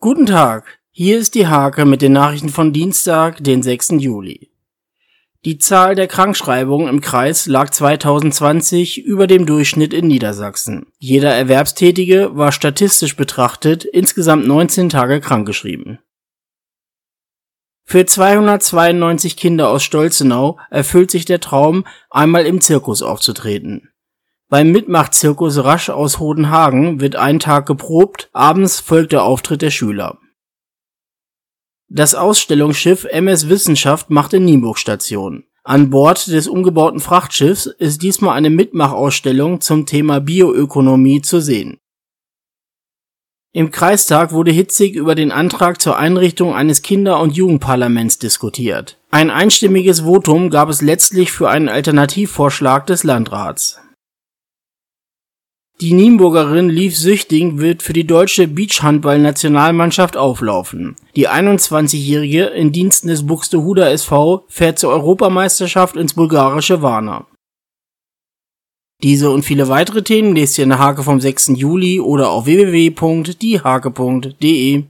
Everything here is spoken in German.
Guten Tag, hier ist die Hake mit den Nachrichten von Dienstag, den 6. Juli. Die Zahl der Krankschreibungen im Kreis lag 2020 über dem Durchschnitt in Niedersachsen. Jeder Erwerbstätige war statistisch betrachtet insgesamt 19 Tage krankgeschrieben. Für 292 Kinder aus Stolzenau erfüllt sich der Traum, einmal im Zirkus aufzutreten. Beim Mitmachzirkus Rasch aus Hodenhagen wird ein Tag geprobt, abends folgt der Auftritt der Schüler. Das Ausstellungsschiff MS Wissenschaft macht in Nienburg Station. An Bord des umgebauten Frachtschiffs ist diesmal eine Mitmachausstellung zum Thema Bioökonomie zu sehen. Im Kreistag wurde hitzig über den Antrag zur Einrichtung eines Kinder und Jugendparlaments diskutiert. Ein einstimmiges Votum gab es letztlich für einen Alternativvorschlag des Landrats die Nienburgerin Liv Süchting wird für die deutsche Beachhandball-Nationalmannschaft auflaufen. Die 21-Jährige in Diensten des Buxtehuder SV fährt zur Europameisterschaft ins bulgarische Varna. Diese und viele weitere Themen lest ihr in der Hake vom 6. Juli oder auf www.diehake.de.